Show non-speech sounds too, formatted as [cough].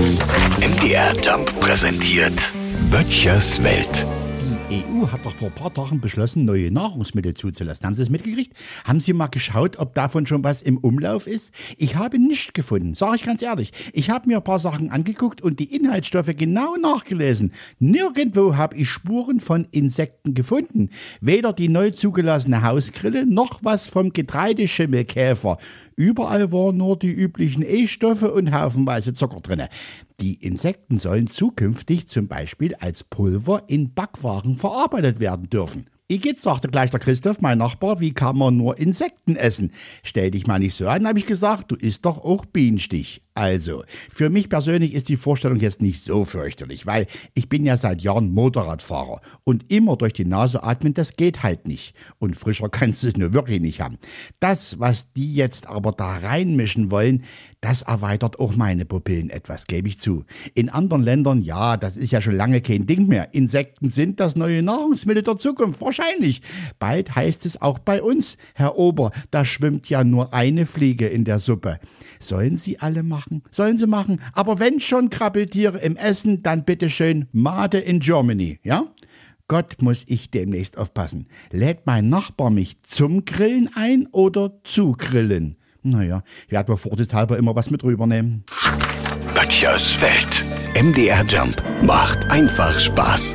MDR Jump präsentiert Böttchers Welt. Die Hat doch vor ein paar Tagen beschlossen, neue Nahrungsmittel zuzulassen. Haben Sie es mitgekriegt? Haben Sie mal geschaut, ob davon schon was im Umlauf ist? Ich habe nichts gefunden, sage ich ganz ehrlich. Ich habe mir ein paar Sachen angeguckt und die Inhaltsstoffe genau nachgelesen. Nirgendwo habe ich Spuren von Insekten gefunden. Weder die neu zugelassene Hausgrille noch was vom Getreideschimmelkäfer. Überall waren nur die üblichen E-Stoffe und haufenweise Zucker drinne. Die Insekten sollen zukünftig zum Beispiel als Pulver in Backwaren verarbeitet werden dürfen. Igitt, sagte gleich der Christoph, mein Nachbar, wie kann man nur Insekten essen? Stell dich mal nicht so an, habe ich gesagt, du isst doch auch Bienenstich. Also, für mich persönlich ist die Vorstellung jetzt nicht so fürchterlich, weil ich bin ja seit Jahren Motorradfahrer und immer durch die Nase atmen, das geht halt nicht. Und frischer [laughs] kannst du es nur wirklich nicht haben. Das, was die jetzt aber da reinmischen wollen, das erweitert auch meine Pupillen etwas, gebe ich zu. In anderen Ländern, ja, das ist ja schon lange kein Ding mehr. Insekten sind das neue Nahrungsmittel der Zukunft, wahrscheinlich. Bald heißt es auch bei uns, Herr Ober, da schwimmt ja nur eine Fliege in der Suppe. Sollen sie alle machen? Sollen sie machen. Aber wenn schon Krabbeltiere im Essen, dann bitteschön Made in Germany, ja? Gott muss ich demnächst aufpassen. Lädt mein Nachbar mich zum Grillen ein oder zu grillen? Naja, ich werde vorsichtshalber immer was mit rübernehmen. Böttchers Welt. MDR Jump macht einfach Spaß.